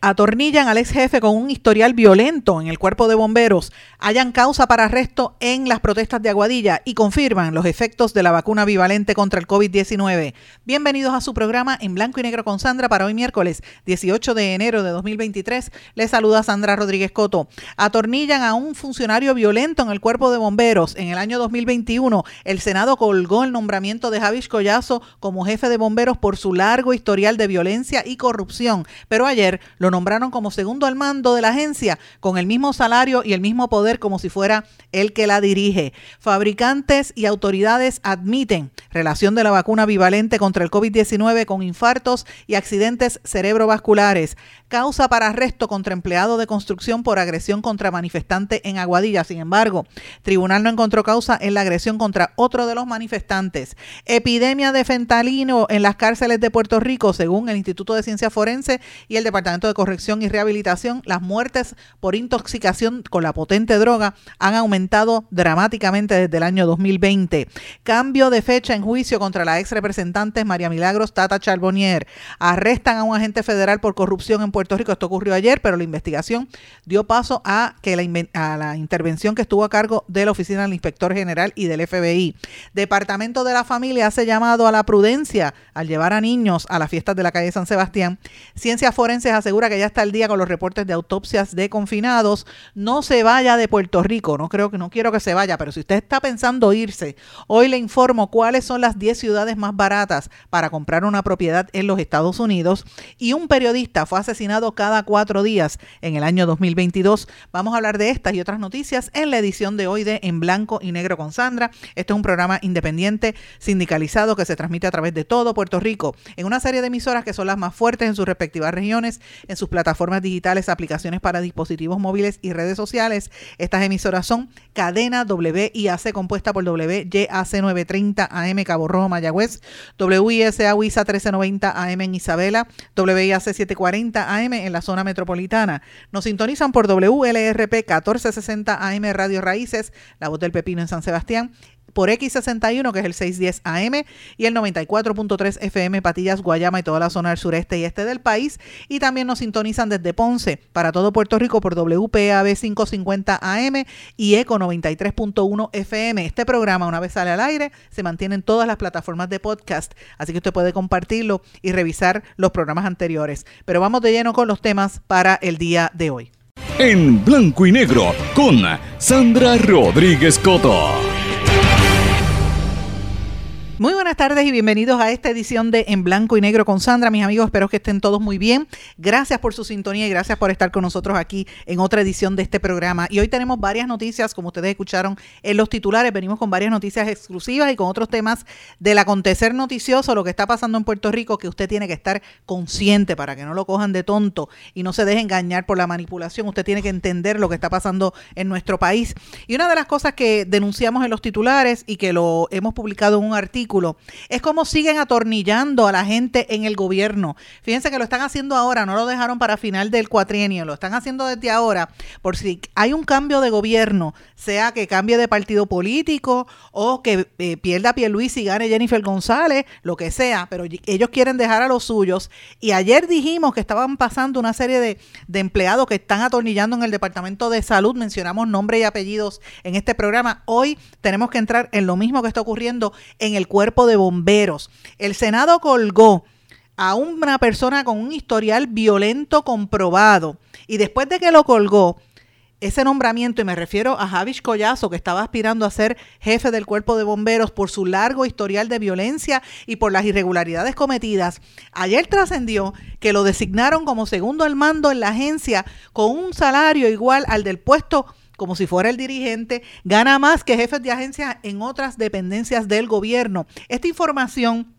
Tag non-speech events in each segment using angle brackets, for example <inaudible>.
Atornillan al ex jefe con un historial violento en el cuerpo de bomberos, hayan causa para arresto en las protestas de Aguadilla y confirman los efectos de la vacuna bivalente contra el COVID-19. Bienvenidos a su programa en blanco y negro con Sandra para hoy miércoles 18 de enero de 2023. Les saluda Sandra Rodríguez Coto. Atornillan a un funcionario violento en el cuerpo de bomberos. En el año 2021, el Senado colgó el nombramiento de Javis Collazo como jefe de bomberos por su largo historial de violencia y corrupción, pero ayer nombraron como segundo al mando de la agencia con el mismo salario y el mismo poder como si fuera el que la dirige. Fabricantes y autoridades admiten relación de la vacuna bivalente contra el COVID-19 con infartos y accidentes cerebrovasculares. Causa para arresto contra empleado de construcción por agresión contra manifestante en Aguadilla. Sin embargo, tribunal no encontró causa en la agresión contra otro de los manifestantes. Epidemia de fentalino en las cárceles de Puerto Rico, según el Instituto de Ciencia Forense y el Departamento de Corrección y Rehabilitación. Las muertes por intoxicación con la potente droga han aumentado dramáticamente desde el año 2020. Cambio de fecha en juicio contra la ex representante María Milagros Tata Charbonnier. Arrestan a un agente federal por corrupción en Puerto Rico. Esto ocurrió ayer, pero la investigación dio paso a, que la, a la intervención que estuvo a cargo de la Oficina del Inspector General y del FBI. Departamento de la Familia hace llamado a la prudencia al llevar a niños a las fiestas de la calle San Sebastián. Ciencias Forenses asegura que ya está al día con los reportes de autopsias de confinados. No se vaya de Puerto Rico, no creo que no quiero que se vaya, pero si usted está pensando irse, hoy le informo cuáles son las 10 ciudades más baratas para comprar una propiedad en los Estados Unidos y un periodista fue asesinado cada cuatro días en el año 2022. Vamos a hablar de estas y otras noticias en la edición de hoy de En Blanco y Negro con Sandra. Este es un programa independiente, sindicalizado, que se transmite a través de todo Puerto Rico, en una serie de emisoras que son las más fuertes en sus respectivas regiones, sus plataformas digitales, aplicaciones para dispositivos móviles y redes sociales. Estas emisoras son Cadena WIAC, compuesta por WYAC 930 AM Cabo Rojo, Mayagüez, WISA WISA 1390 AM en Isabela, WIAC 740 AM en la zona metropolitana. Nos sintonizan por WLRP 1460 AM Radio Raíces, La Voz del Pepino en San Sebastián por X61, que es el 610 AM, y el 94.3 FM Patillas, Guayama y toda la zona del sureste y este del país. Y también nos sintonizan desde Ponce para todo Puerto Rico por WPAB 550 AM y ECO 93.1 FM. Este programa, una vez sale al aire, se mantiene en todas las plataformas de podcast, así que usted puede compartirlo y revisar los programas anteriores. Pero vamos de lleno con los temas para el día de hoy. En blanco y negro con Sandra Rodríguez Coto. Muy buenas tardes y bienvenidos a esta edición de En Blanco y Negro con Sandra. Mis amigos, espero que estén todos muy bien. Gracias por su sintonía y gracias por estar con nosotros aquí en otra edición de este programa. Y hoy tenemos varias noticias, como ustedes escucharon en los titulares, venimos con varias noticias exclusivas y con otros temas del acontecer noticioso, lo que está pasando en Puerto Rico, que usted tiene que estar consciente para que no lo cojan de tonto y no se deje engañar por la manipulación. Usted tiene que entender lo que está pasando en nuestro país. Y una de las cosas que denunciamos en los titulares y que lo hemos publicado en un artículo, es como siguen atornillando a la gente en el gobierno. Fíjense que lo están haciendo ahora, no lo dejaron para final del cuatrienio, lo están haciendo desde ahora, por si hay un cambio de gobierno, sea que cambie de partido político o que eh, pierda Luis y gane Jennifer González, lo que sea, pero ellos quieren dejar a los suyos. Y ayer dijimos que estaban pasando una serie de, de empleados que están atornillando en el Departamento de Salud, mencionamos nombres y apellidos en este programa. Hoy tenemos que entrar en lo mismo que está ocurriendo en el de bomberos. El Senado colgó a una persona con un historial violento comprobado y después de que lo colgó, ese nombramiento, y me refiero a Javish Collazo, que estaba aspirando a ser jefe del cuerpo de bomberos por su largo historial de violencia y por las irregularidades cometidas, ayer trascendió que lo designaron como segundo al mando en la agencia con un salario igual al del puesto como si fuera el dirigente, gana más que jefes de agencias en otras dependencias del gobierno. Esta información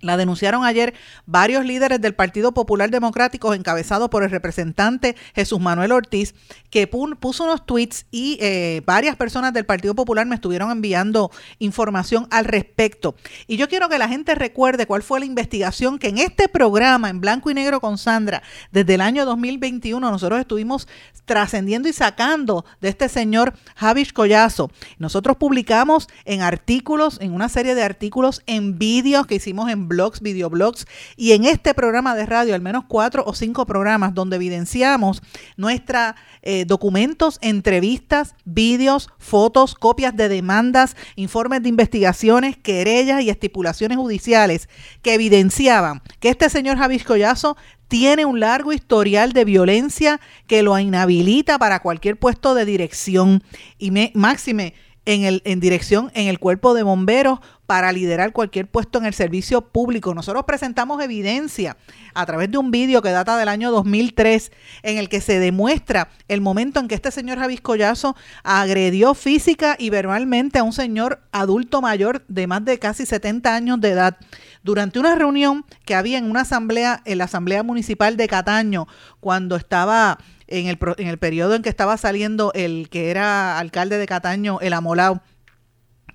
La denunciaron ayer varios líderes del Partido Popular Democrático, encabezados por el representante Jesús Manuel Ortiz, que puso unos tweets y eh, varias personas del Partido Popular me estuvieron enviando información al respecto. Y yo quiero que la gente recuerde cuál fue la investigación que en este programa, en blanco y negro con Sandra, desde el año 2021, nosotros estuvimos trascendiendo y sacando de este señor Javish Collazo. Nosotros publicamos en artículos, en una serie de artículos, en vídeos que hicimos en blogs, videoblogs y en este programa de radio, al menos cuatro o cinco programas donde evidenciamos nuestra eh, documentos, entrevistas, vídeos, fotos, copias de demandas, informes de investigaciones, querellas y estipulaciones judiciales que evidenciaban que este señor Javis Collazo tiene un largo historial de violencia que lo inhabilita para cualquier puesto de dirección. Y me, máxime en, el, en dirección en el cuerpo de bomberos para liderar cualquier puesto en el servicio público. Nosotros presentamos evidencia a través de un vídeo que data del año 2003 en el que se demuestra el momento en que este señor Javis Collazo agredió física y verbalmente a un señor adulto mayor de más de casi 70 años de edad durante una reunión que había en una asamblea, en la Asamblea Municipal de Cataño, cuando estaba en el, en el periodo en que estaba saliendo el que era alcalde de Cataño, el Amolao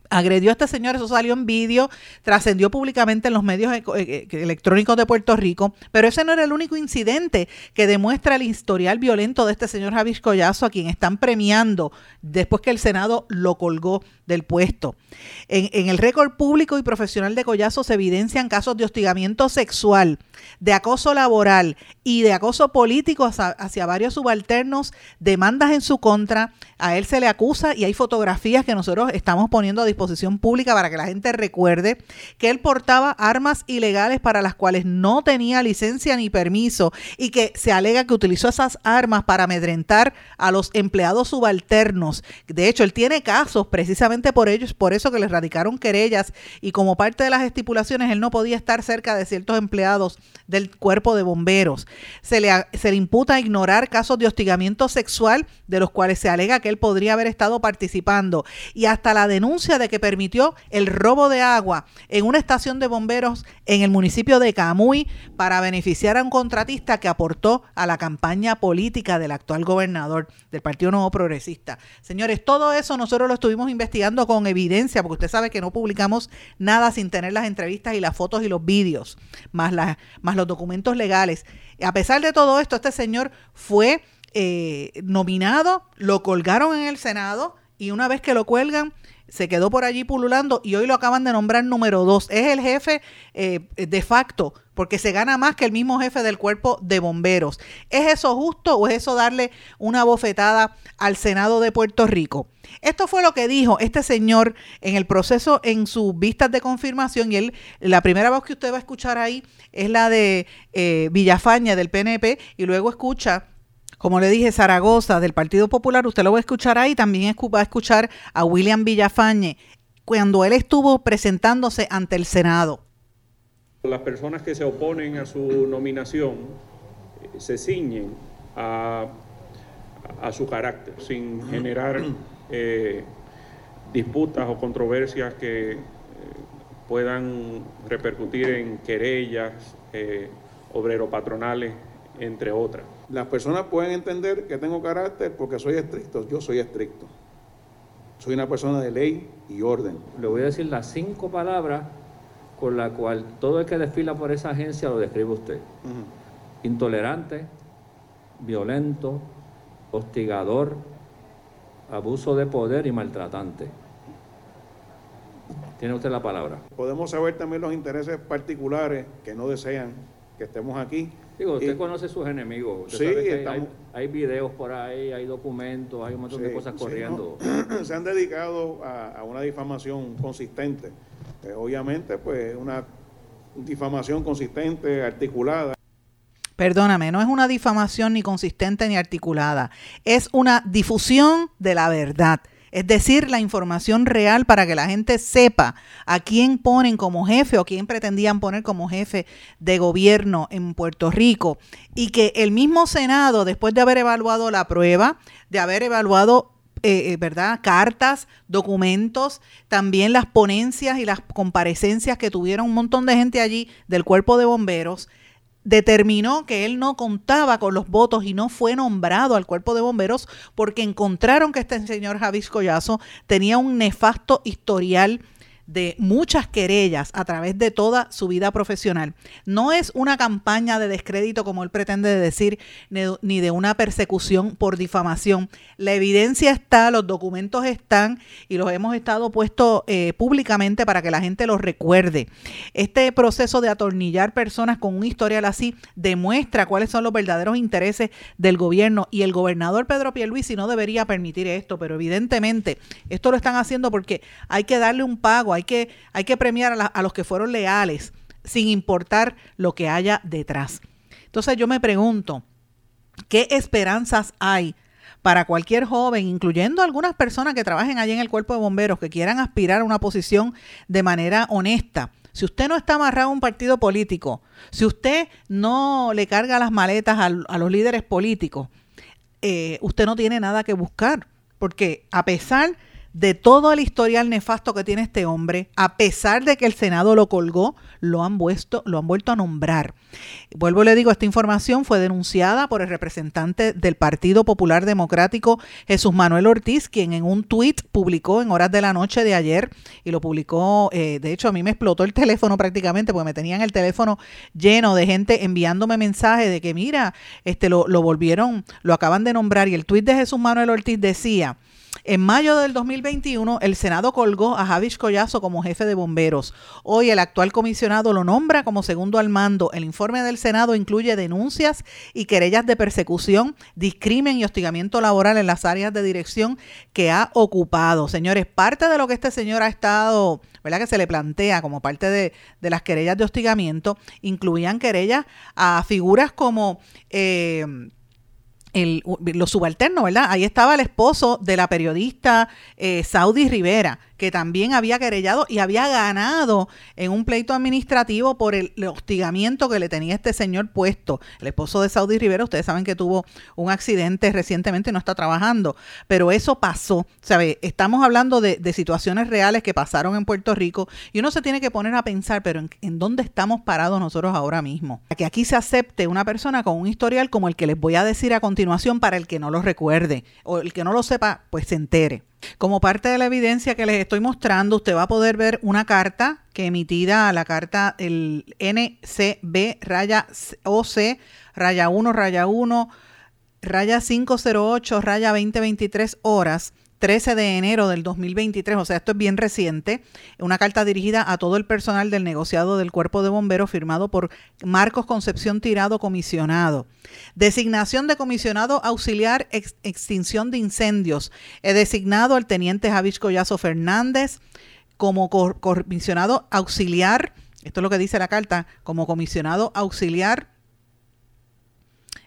agredió a este señor, eso salió en vídeo, trascendió públicamente en los medios eh, eh, electrónicos de Puerto Rico, pero ese no era el único incidente que demuestra el historial violento de este señor Javis Collazo, a quien están premiando después que el Senado lo colgó del puesto. En, el récord público y profesional de Collazo se evidencian casos de hostigamiento sexual, de acoso laboral y de acoso político hacia, hacia varios subalternos, demandas en su contra, a él se le acusa y hay fotografías que nosotros estamos poniendo a disposición pública para que la gente recuerde que él portaba armas ilegales para las cuales no tenía licencia ni permiso y que se alega que utilizó esas armas para amedrentar a los empleados subalternos. De hecho, él tiene casos precisamente por ellos, por eso que le radicaron querellas y como parte de las estipulaciones él no podía estar cerca de ciertos empleados del cuerpo de bomberos. Se le, se le imputa ignorar casos de hostigamiento sexual de los cuales se alega que él podría haber estado participando y hasta la denuncia de que permitió el robo de agua en una estación de bomberos en el municipio de Camuy para beneficiar a un contratista que aportó a la campaña política del actual gobernador del Partido Nuevo Progresista. Señores, todo eso nosotros lo estuvimos investigando con evidencia, porque usted sabe que no publicamos nada sin tener las entrevistas y las fotos y los vídeos, más, más los documentos legales. A pesar de todo esto, este señor fue eh, nominado, lo colgaron en el Senado y una vez que lo cuelgan, se quedó por allí pululando y hoy lo acaban de nombrar número dos. Es el jefe eh, de facto, porque se gana más que el mismo jefe del cuerpo de bomberos. ¿Es eso justo o es eso darle una bofetada al Senado de Puerto Rico? Esto fue lo que dijo este señor en el proceso, en sus vistas de confirmación, y él, la primera voz que usted va a escuchar ahí es la de eh, Villafaña del PNP, y luego escucha como le dije, Zaragoza del Partido Popular, usted lo va a escuchar ahí, también va a escuchar a William Villafañe cuando él estuvo presentándose ante el Senado. Las personas que se oponen a su nominación eh, se ciñen a, su carácter, sin generar eh, disputas o controversias que eh, puedan repercutir en querellas, obrero patronales, entre otras. Las personas pueden entender que tengo carácter porque soy estricto. Yo soy estricto. Soy una persona de ley y orden. Le voy a decir las cinco palabras con las cuales todo el que desfila por esa agencia lo describe usted. Intolerante, violento, hostigador, abuso de poder y maltratante. Tiene usted la palabra. Podemos saber también los intereses particulares que no desean que estemos aquí Digo, usted conoce sus enemigos. sí, hay, videos por ahí, hay documentos, hay un montón de cosas corriendo. <clears throat> Se han dedicado a, una difamación consistente. Eh, obviamente, pues una difamación consistente, articulada. Perdóname, no es una difamación ni consistente ni articulada, es una difusión de la verdad es decir, la información real para que la gente sepa a quién ponen como jefe o quién pretendían poner como jefe de gobierno en Puerto Rico. Y que el mismo Senado, después de haber evaluado la prueba, de haber evaluado eh, ¿verdad? Cartas, documentos, también las ponencias y las comparecencias que tuvieron un montón de gente allí del cuerpo de bomberos determinó que él no contaba con los votos y no fue nombrado al cuerpo de bomberos porque encontraron que este señor Javis Collazo tenía un nefasto historial de muchas querellas a través de toda su vida profesional. No es una campaña de descrédito como él pretende decir, ni de una persecución por difamación. La evidencia está, los documentos están y los hemos estado puesto eh, públicamente para que la gente los recuerde. Este proceso de atornillar personas con un historial así demuestra cuáles son los verdaderos intereses del gobierno y el gobernador Pedro Pierluisi no debería permitir esto, pero evidentemente esto lo están haciendo porque hay que darle un pago, hay que, premiar a, los que fueron leales, sin importar lo que haya detrás. Entonces yo me pregunto, ¿qué esperanzas hay? para cualquier joven, incluyendo algunas personas que trabajen allí en el cuerpo de bomberos, que quieran aspirar a una posición de manera honesta. Si usted no está amarrado a un partido político, si usted no le carga las maletas a, a los líderes políticos, eh, usted no tiene nada que buscar, porque a pesar de todo el historial nefasto que tiene este hombre, a pesar de que el Senado lo colgó, lo han, vuelto, lo han vuelto a nombrar. Vuelvo le digo, esta información fue denunciada por el representante del Partido Popular Democrático, Jesús Manuel Ortiz, quien en un tuit publicó en horas de la noche de ayer, y lo publicó, eh, de hecho a mí me explotó el teléfono prácticamente, porque me tenían el teléfono lleno de gente enviándome mensajes de que mira, este lo, lo volvieron, lo acaban de nombrar, y el tuit de Jesús Manuel Ortiz decía, en mayo del 2021, el Senado colgó a Javish Collazo como jefe de bomberos. Hoy el actual comisionado lo nombra como segundo al mando. El informe del Senado incluye denuncias y querellas de persecución, discrimen y hostigamiento laboral en las áreas de dirección que ha ocupado. Señores, parte de lo que este señor ha estado, ¿verdad? Que se le plantea como parte de, de las querellas de hostigamiento, incluían querellas a figuras como... Eh, el, los subalternos, ¿verdad? Ahí estaba el esposo de la periodista eh, Saudi Rivera, que también había querellado y había ganado en un pleito administrativo por el, hostigamiento que le tenía este señor puesto. El esposo de Saudi Rivera, ustedes saben que tuvo un accidente recientemente y no está trabajando, pero eso pasó, ¿sabe? Estamos hablando de, situaciones reales que pasaron en Puerto Rico y uno se tiene que poner a pensar, pero en, en dónde estamos parados nosotros ahora mismo. Que aquí se acepte una persona con un historial como el que les voy a decir a continuación para el que no lo recuerde o el que no lo sepa, pues se entere. Como parte de la evidencia que les estoy mostrando, usted va a poder ver una carta que emitida a la carta el NCB raya OC raya 1 raya 1 raya 508 raya 2023 horas 13 de enero del 2023, o sea, esto es bien reciente, una carta dirigida a todo el personal del negociado del Cuerpo de Bomberos firmado por Marcos Concepción Tirado, comisionado. Designación de comisionado auxiliar extinción de incendios. He designado al teniente Javis Collazo Fernández como comisionado auxiliar, esto es lo que dice la carta, como comisionado auxiliar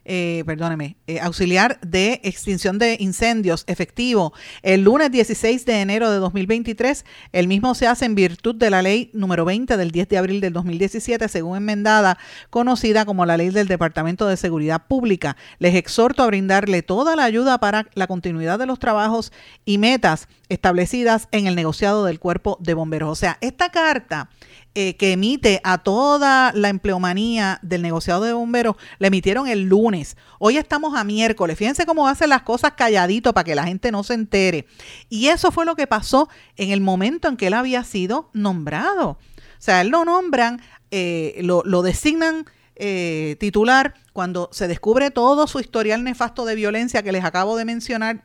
eh, perdóneme, eh, auxiliar de extinción de incendios efectivo el lunes 16 de enero de 2023. El mismo se hace en virtud de la ley número 20 del 10 de abril del 2017, según enmendada, conocida como la ley del Departamento de Seguridad Pública. Les exhorto a brindarle toda la ayuda para la continuidad de los trabajos y metas establecidas en el negociado del cuerpo de bomberos. O sea, esta carta eh, que emite a toda la empleomanía del negociado de bomberos, le emitieron el lunes. Hoy estamos a miércoles. Fíjense cómo hacen las cosas calladito para que la gente no se entere. Y eso fue lo que pasó en el momento en que él había sido nombrado. O sea, él lo nombran, eh, lo, designan eh, titular cuando se descubre todo su historial nefasto de violencia que les acabo de mencionar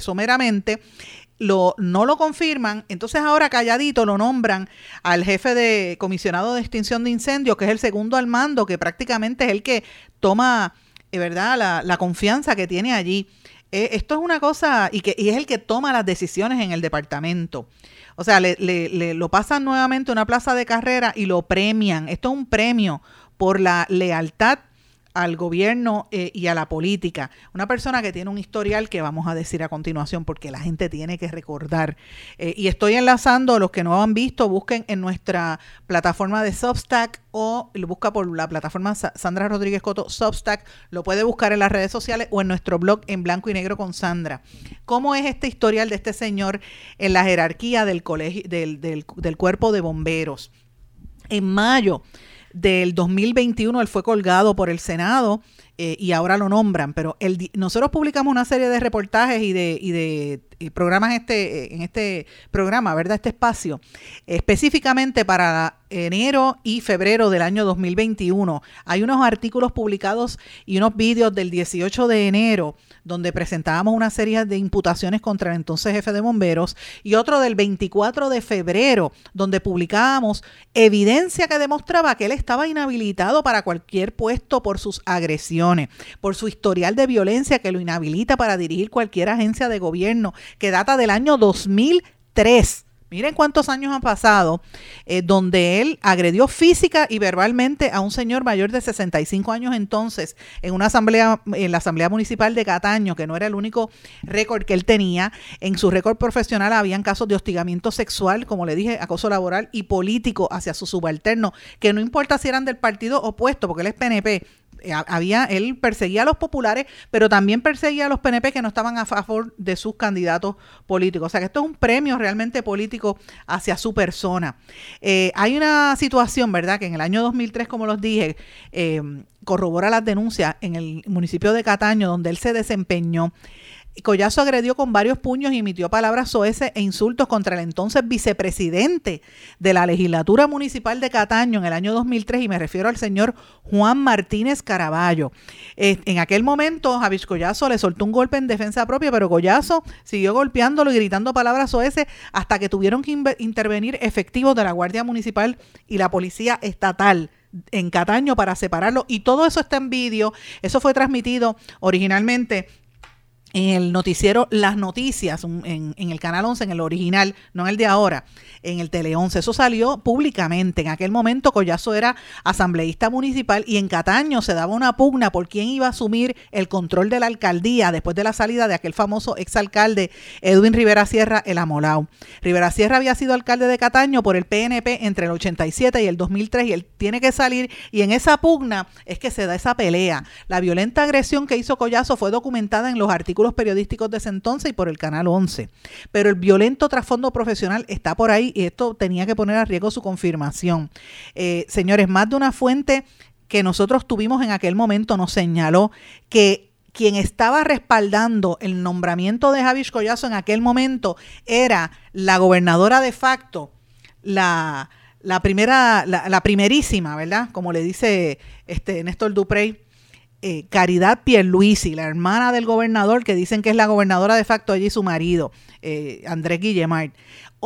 someramente lo, no lo confirman, entonces ahora calladito lo nombran al jefe de comisionado de extinción de incendios, que es el segundo al mando, que prácticamente es el que toma, eh, ¿verdad?, la, confianza que tiene allí. Eh, esto es una cosa, y, que, y es el que toma las decisiones en el departamento. O sea, le, le, lo pasan nuevamente a una plaza de carrera y lo premian. Esto es un premio por la lealtad al gobierno eh, y a la política. Una persona que tiene un historial que vamos a decir a continuación porque la gente tiene que recordar. Eh, y estoy enlazando, los que no han visto, busquen en nuestra plataforma de Substack o lo busca por la plataforma Sandra Rodríguez Coto Substack, lo puede buscar en las redes sociales o en nuestro blog en blanco y negro con Sandra. ¿Cómo es este historial de este señor en la jerarquía del colegio del, del cuerpo de bomberos? En mayo del 2021 él fue colgado por el Senado eh, y ahora lo nombran, pero el, nosotros publicamos una serie de reportajes y de, y de programas este, en este programa, ¿verdad? Este espacio, específicamente para enero y febrero del año 2021. Hay unos artículos publicados y unos vídeos del 18 de enero donde presentábamos una serie de imputaciones contra el entonces jefe de bomberos, y otro del 24 de febrero, donde publicábamos evidencia que demostraba que él estaba inhabilitado para cualquier puesto por sus agresiones, por su historial de violencia que lo inhabilita para dirigir cualquier agencia de gobierno, que data del año 2003. Miren cuántos años han pasado eh, donde él agredió física y verbalmente a un señor mayor de 65 años entonces en una asamblea, en la asamblea municipal de Cataño, que no era el único récord que él tenía. En su récord profesional habían casos de hostigamiento sexual, como le dije, acoso laboral y político hacia su subalterno, que no importa si eran del partido opuesto, porque él es PNP, había, él perseguía a los populares, pero también perseguía a los PNP que no estaban a favor de sus candidatos políticos. O sea que esto es un premio realmente político hacia su persona. Eh, hay una situación, ¿verdad?, que en el año 2003, como los dije, eh, corrobora las denuncias en el municipio de Cataño, donde él se desempeñó. Collazo agredió con varios puños y emitió palabras soeces e insultos contra el entonces vicepresidente de la legislatura municipal de Cataño en el año 2003 y me refiero al señor Juan Martínez Caraballo. en aquel momento Javis Collazo le soltó un golpe en defensa propia, pero Collazo siguió golpeándolo y gritando palabras soeces hasta que tuvieron que intervenir efectivos de la Guardia Municipal y la Policía Estatal en Cataño para separarlo y todo eso está en vídeo, eso fue transmitido originalmente en el noticiero Las Noticias, en, en, el Canal 11, en el original, no en el de ahora, en el Tele 11. Eso salió públicamente. En aquel momento Collazo era asambleísta municipal y en Cataño se daba una pugna por quién iba a asumir el control de la alcaldía después de la salida de aquel famoso exalcalde Edwin Rivera Sierra, el Amolao. Rivera Sierra había sido alcalde de Cataño por el PNP entre el 87 y el 2003 y él tiene que salir y en esa pugna es que se da esa pelea. La violenta agresión que hizo Collazo fue documentada en los artículos periodísticos de ese entonces y por el Canal 11. Pero el violento trasfondo profesional está por ahí y esto tenía que poner a riesgo su confirmación. Eh, señores, más de una fuente que nosotros tuvimos en aquel momento nos señaló que quien estaba respaldando el nombramiento de Javier Collazo en aquel momento era la gobernadora de facto, la, la primera, la, la, primerísima, ¿verdad? Como le dice este Néstor Duprey, eh, Caridad Pierluisi, la hermana del gobernador, que dicen que es la gobernadora de facto allí, su marido, eh, Andrés Guillemard.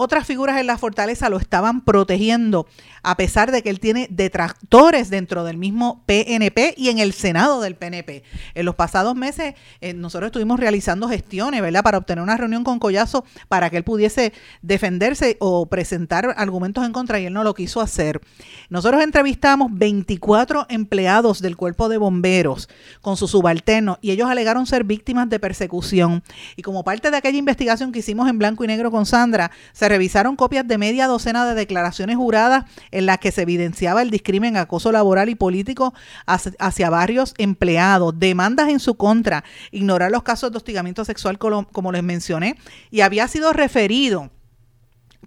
Otras figuras en la fortaleza lo estaban protegiendo, a pesar de que él tiene detractores dentro del mismo PNP y en el Senado del PNP. En los pasados meses eh, nosotros estuvimos realizando gestiones, ¿verdad?, para obtener una reunión con Collazo para que él pudiese defenderse o presentar argumentos en contra y él no lo quiso hacer. Nosotros entrevistamos 24 empleados del cuerpo de bomberos con sus subalternos y ellos alegaron ser víctimas de persecución. Y como parte de aquella investigación que hicimos en blanco y negro con Sandra, se revisaron copias de media docena de declaraciones juradas en las que se evidenciaba el discrimen, acoso laboral y político hacia, varios empleados, demandas en su contra, ignorar los casos de hostigamiento sexual como les mencioné, y había sido referido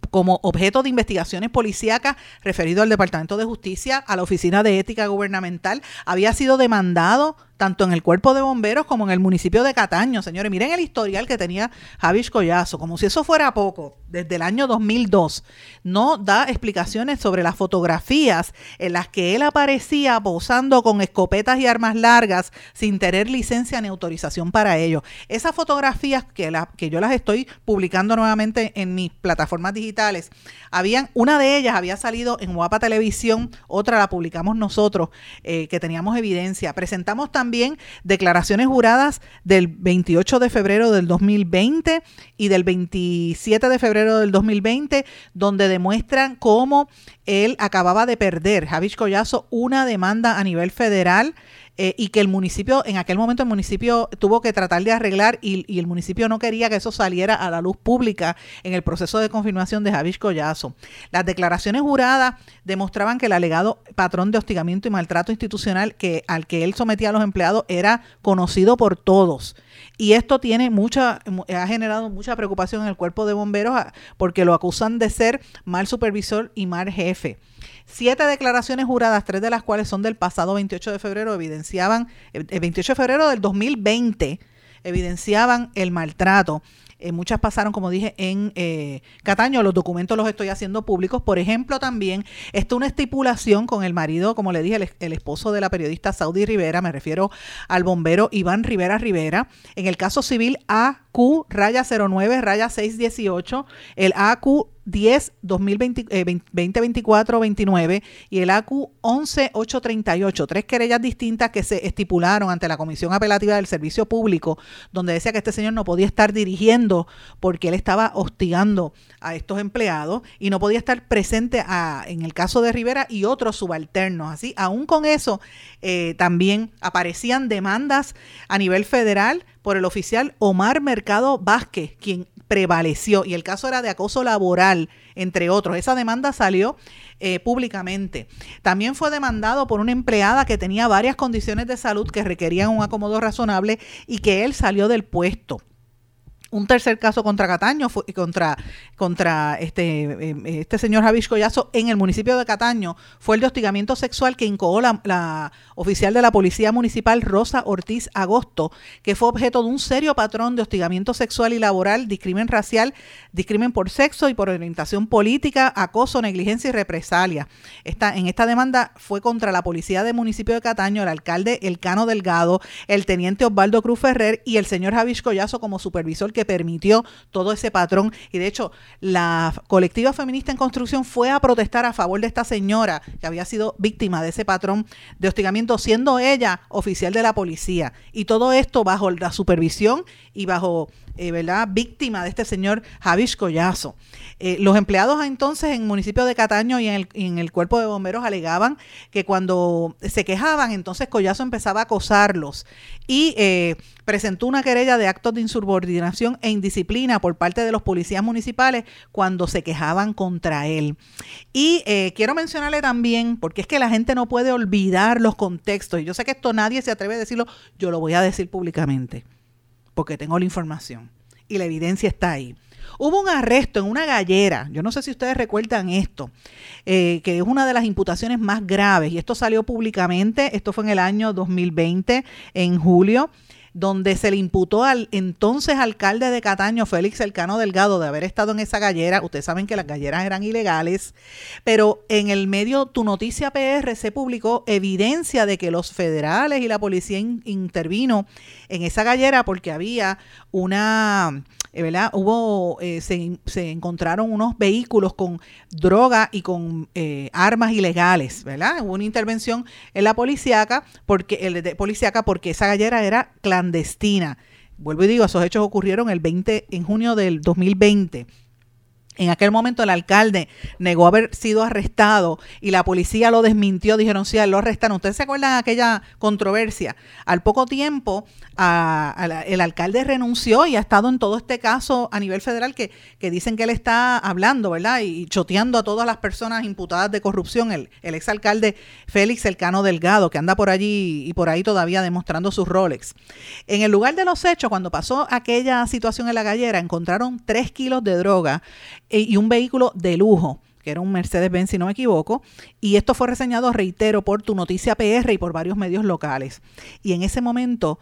como objeto de investigaciones policíacas referido al Departamento de Justicia, a la Oficina de Ética Gubernamental, había sido demandado tanto en el cuerpo de bomberos como en el municipio de Cataño. Señores, miren el historial que tenía Javis Collazo, como si eso fuera poco, desde el año 2002. No da explicaciones sobre las fotografías en las que él aparecía posando con escopetas y armas largas sin tener licencia ni autorización para ello. Esas fotografías que, la, que yo las estoy publicando nuevamente en mis plataformas digitales, habían, una de ellas había salido en Guapa Televisión, otra la publicamos nosotros, eh, que teníamos evidencia. Presentamos también también declaraciones juradas del 28 de febrero del 2020 y del 27 de febrero del 2020, donde demuestran cómo él acababa de perder, Javis Collazo, una demanda a nivel federal eh, y que el municipio, en aquel momento el municipio tuvo que tratar de arreglar y, el municipio no quería que eso saliera a la luz pública en el proceso de confirmación de Javis Collazo. Las declaraciones juradas demostraban que el alegado patrón de hostigamiento y maltrato institucional que, al que él sometía a los empleados era conocido por todos. Y esto tiene mucha, ha generado mucha preocupación en el cuerpo de bomberos ah, porque lo acusan de ser mal supervisor y mal jefe. Siete declaraciones juradas, tres de las cuales son del pasado 28 de febrero, evidenciaban, el 28 de febrero del 2020, evidenciaban el maltrato. Eh, muchas pasaron, como dije, en eh, Cataño. Los documentos los estoy haciendo públicos. Por ejemplo, también está una estipulación con el marido, como le dije, el, el, esposo de la periodista Saudi Rivera, me refiero al bombero Iván Rivera Rivera. En el caso civil AQ raya 09 raya 618, el AQ 10 2024 29 y el AQ 11 838, tres querellas distintas que se estipularon ante la Comisión Apelativa del Servicio Público, donde decía que este señor no podía estar dirigiendo porque él estaba hostigando a estos empleados y no podía estar presente en el caso de Rivera y otros subalternos. Así, aún con eso, eh, también aparecían demandas a nivel federal por el oficial Omar Mercado Vázquez, quien prevaleció y el caso era de acoso laboral, entre otros. Esa demanda salió eh, públicamente. También fue demandado por una empleada que tenía varias condiciones de salud que requerían un acomodo razonable y que él salió del puesto un tercer caso contra Cataño, fue, contra, contra este, em, este señor Javis Collazo en el municipio de Cataño, fue el de hostigamiento sexual que incoó la, la, oficial de la Policía Municipal Rosa Ortiz Agosto, que fue objeto de un serio patrón de hostigamiento sexual y laboral, discrimen racial, discrimen por sexo y por orientación política, acoso, negligencia y represalia. Esta, en esta demanda fue contra la Policía del municipio de Cataño, el alcalde Elcano Delgado, el teniente Osvaldo Cruz Ferrer y el señor Javis Collazo como supervisor que permitió todo ese patrón. Y de hecho, la colectiva feminista en construcción fue a protestar a favor de esta señora que había sido víctima de ese patrón de hostigamiento, siendo ella oficial de la policía. Y todo esto bajo la supervisión y bajo eh, ¿verdad? víctima de este señor Javis Collazo. Eh, los empleados entonces en el municipio de Cataño y en el, en el, cuerpo de bomberos alegaban que cuando se quejaban, entonces Collazo empezaba a acosarlos y eh, presentó una querella de actos de insubordinación e indisciplina por parte de los policías municipales cuando se quejaban contra él. Y quiero mencionarle también, porque es que la gente no puede olvidar los contextos, y yo sé que esto nadie se atreve a decirlo, yo lo voy a decir públicamente porque tengo la información y la evidencia está ahí. Hubo un arresto en una gallera, yo no sé si ustedes recuerdan esto, eh, que es una de las imputaciones más graves y esto salió públicamente, esto fue en el año 2020, en julio, donde se le imputó al entonces alcalde de Cataño, Félix Elcano Delgado, de haber estado en esa gallera. Ustedes saben que las galleras eran ilegales, pero en el medio Tu Noticia PR se publicó evidencia de que los federales y la policía intervino en esa gallera porque había una ¿verdad? Hubo, eh, se, se, encontraron unos vehículos con droga y con eh, armas ilegales, ¿verdad? Hubo una intervención en la policíaca porque, el de policíaca porque esa gallera era clandestina. Vuelvo y digo, esos hechos ocurrieron el 20, en junio del 2020. En aquel momento el alcalde negó haber sido arrestado y la policía lo desmintió, dijeron, sí, lo arrestaron. ¿Ustedes se acuerdan de aquella controversia? Al poco tiempo el alcalde renunció y ha estado en todo este caso a nivel federal que, que, dicen que él está hablando, ¿verdad? Y choteando a todas las personas imputadas de corrupción, el, el exalcalde Félix Elcano Delgado, que anda por allí y por ahí todavía demostrando sus roles. En el lugar de los hechos, cuando pasó aquella situación en la gallera, encontraron tres kilos de droga y un vehículo de lujo que era un Mercedes-Benz si no me equivoco, y esto fue reseñado, reitero, por tu noticia PR y por varios medios locales. Y en ese momento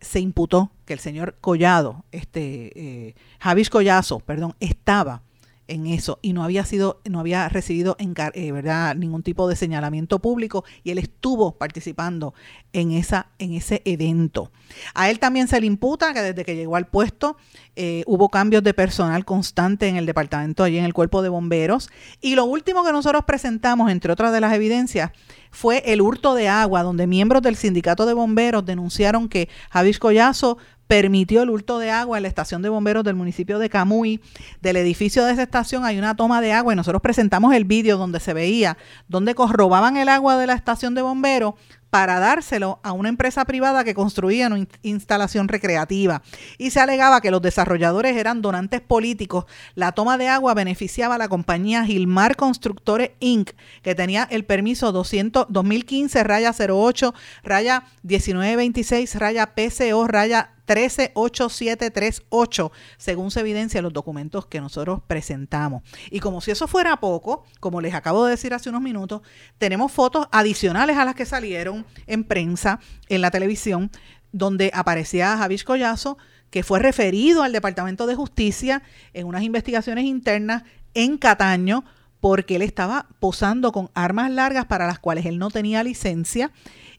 se imputó que el señor Collado, este eh, Javis Collazo, perdón, estaba en eso y no había sido no había recibido eh, verdad ningún tipo de señalamiento público y él estuvo participando en esa en ese evento. A él también se le imputa que desde que llegó al puesto eh, hubo cambios de personal constante en el departamento allí en el cuerpo de bomberos y lo último que nosotros presentamos entre otras de las evidencias fue el hurto de agua donde miembros del sindicato de bomberos denunciaron que Javis Collazo permitió el hurto de agua en la estación de bomberos del municipio de Camuy. Del edificio de esa estación hay una toma de agua y nosotros presentamos el vídeo donde se veía donde robaban el agua de la estación de bomberos para dárselo a una empresa privada que construía una instalación recreativa. Y se alegaba que los desarrolladores eran donantes políticos. La toma de agua beneficiaba a la compañía Gilmar Constructores Inc., que tenía el permiso 200, 2015 raya 08 raya 1926 raya PCO raya 138738, según se evidencia en los documentos que nosotros presentamos. Y como si eso fuera poco, como les acabo de decir hace unos minutos, tenemos fotos adicionales a las que salieron en prensa, en la televisión, donde aparecía Javish Collazo, que fue referido al Departamento de Justicia en unas investigaciones internas en Cataño, porque él estaba posando con armas largas para las cuales él no tenía licencia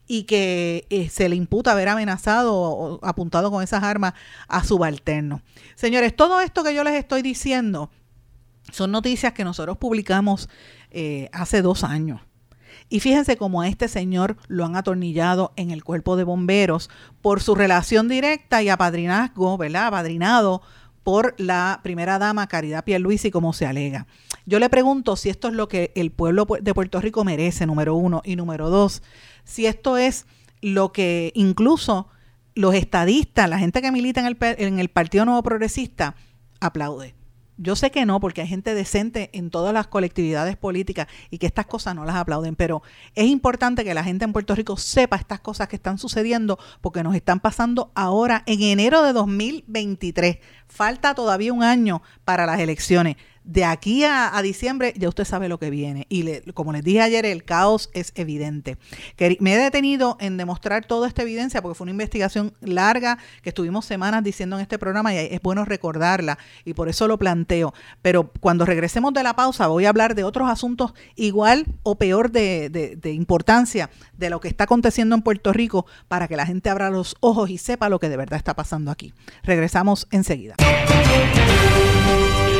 y que eh, se le imputa haber amenazado o apuntado con esas armas a subalterno. Señores, todo esto que yo les estoy diciendo son noticias que nosotros publicamos eh, hace dos años. Y fíjense cómo a este señor lo han atornillado en el cuerpo de bomberos por su relación directa y apadrinazgo, ¿verdad? Apadrinado por la primera dama Caridad Pierluisi, como se alega. Yo le pregunto si esto es lo que el pueblo de Puerto Rico merece, número uno, y número dos, si esto es lo que incluso los estadistas, la gente que milita en el, en el Partido Nuevo Progresista, aplaude. Yo sé que no, porque hay gente decente en todas las colectividades políticas y que estas cosas no las aplauden, pero es importante que la gente en Puerto Rico sepa estas cosas que están sucediendo porque nos están pasando ahora en enero de 2023. Falta todavía un año para las elecciones de aquí a, diciembre ya usted sabe lo que viene. Y como les dije ayer, el caos es evidente. me he detenido en demostrar toda esta evidencia porque fue una investigación larga que estuvimos semanas diciendo en este programa y es bueno recordarla y por eso lo planteo. Pero cuando regresemos de la pausa voy a hablar de otros asuntos igual o peor de, de importancia de lo que está aconteciendo en Puerto Rico para que la gente abra los ojos y sepa lo que de verdad está pasando aquí. Regresamos enseguida.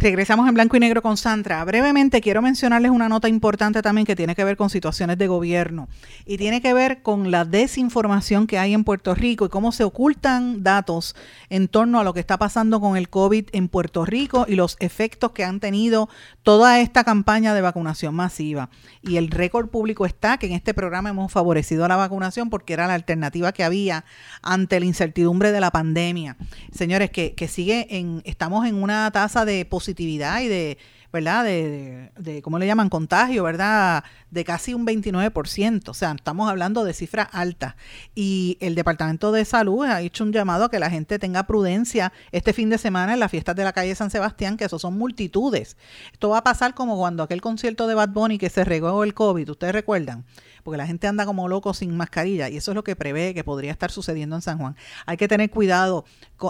Regresamos en blanco y negro con Sandra. Brevemente quiero mencionarles una nota importante también que tiene que ver con situaciones de gobierno y tiene que ver con la desinformación que hay en Puerto Rico y cómo se ocultan datos en torno a lo que está pasando con el COVID en Puerto Rico y los efectos que han tenido toda esta campaña de vacunación masiva. Y el récord público está que en este programa hemos favorecido a la vacunación porque era la alternativa que había ante la incertidumbre de la pandemia. Señores, que, que sigue en, estamos en una tasa de positividad y de, ¿verdad? De, de, ¿cómo le llaman? Contagio, ¿verdad? De casi un 29%. O sea, estamos hablando de cifras altas. Y el Departamento de Salud ha hecho un llamado a que la gente tenga prudencia este fin de semana en las fiestas de la calle San Sebastián, que eso son multitudes. Esto va a pasar como cuando aquel concierto de Bad Bunny que se regó el COVID, ¿ustedes recuerdan? Porque la gente anda como loco sin mascarilla y eso es lo que prevé que podría estar sucediendo en San Juan. Hay que tener cuidado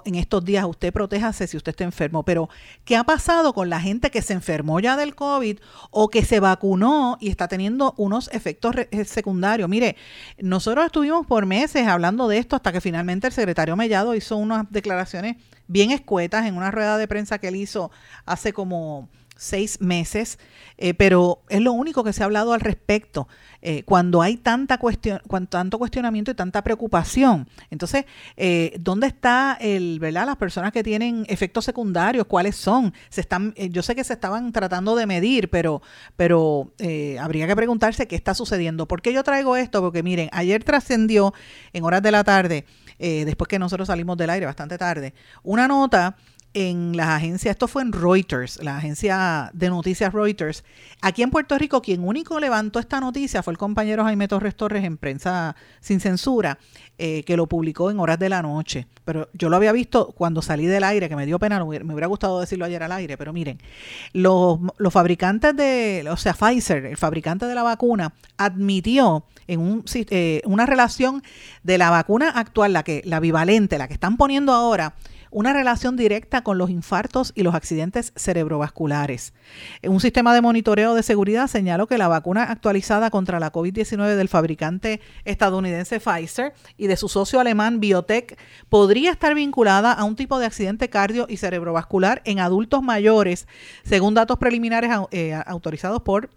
en estos días, usted protéjase si usted está enfermo, pero ¿qué ha pasado con la gente que se enfermó ya del COVID o que se vacunó y está teniendo unos efectos eh, secundarios? Mire, nosotros estuvimos por meses hablando de esto hasta que finalmente el secretario Mellado hizo unas declaraciones bien escuetas en una rueda de prensa que él hizo hace como seis meses, eh, pero es lo único que se ha hablado al respecto. Eh, cuando hay tanta cuestión, tanto cuestionamiento y tanta preocupación. Entonces, eh, ¿dónde está el, verdad, las personas que tienen efectos secundarios? ¿Cuáles son? Se están, yo sé que se estaban tratando de medir, pero, pero habría que preguntarse qué está sucediendo. ¿Por qué yo traigo esto? Porque miren, ayer trascendió en horas de la tarde, después que nosotros salimos del aire bastante tarde, una nota en las agencias, esto fue en Reuters, la agencia de noticias Reuters. Aquí en Puerto Rico, quien único levantó esta noticia fue el compañero Jaime Torres Torres en prensa sin censura, eh, que lo publicó en horas de la noche. Pero yo lo había visto cuando salí del aire, que me dio pena, me hubiera gustado decirlo ayer al aire, pero miren, los, los fabricantes de, o sea, Pfizer, el fabricante de la vacuna, admitió en un, eh, una relación de la vacuna actual, la que la bivalente, la que están poniendo ahora, una relación directa con los infartos y los accidentes cerebrovasculares. Un sistema de monitoreo de seguridad señaló que la vacuna actualizada contra la COVID-19 del fabricante estadounidense Pfizer y de su socio alemán Biotech podría estar vinculada a un tipo de accidente cardio y cerebrovascular en adultos mayores, según datos preliminares eh, autorizados por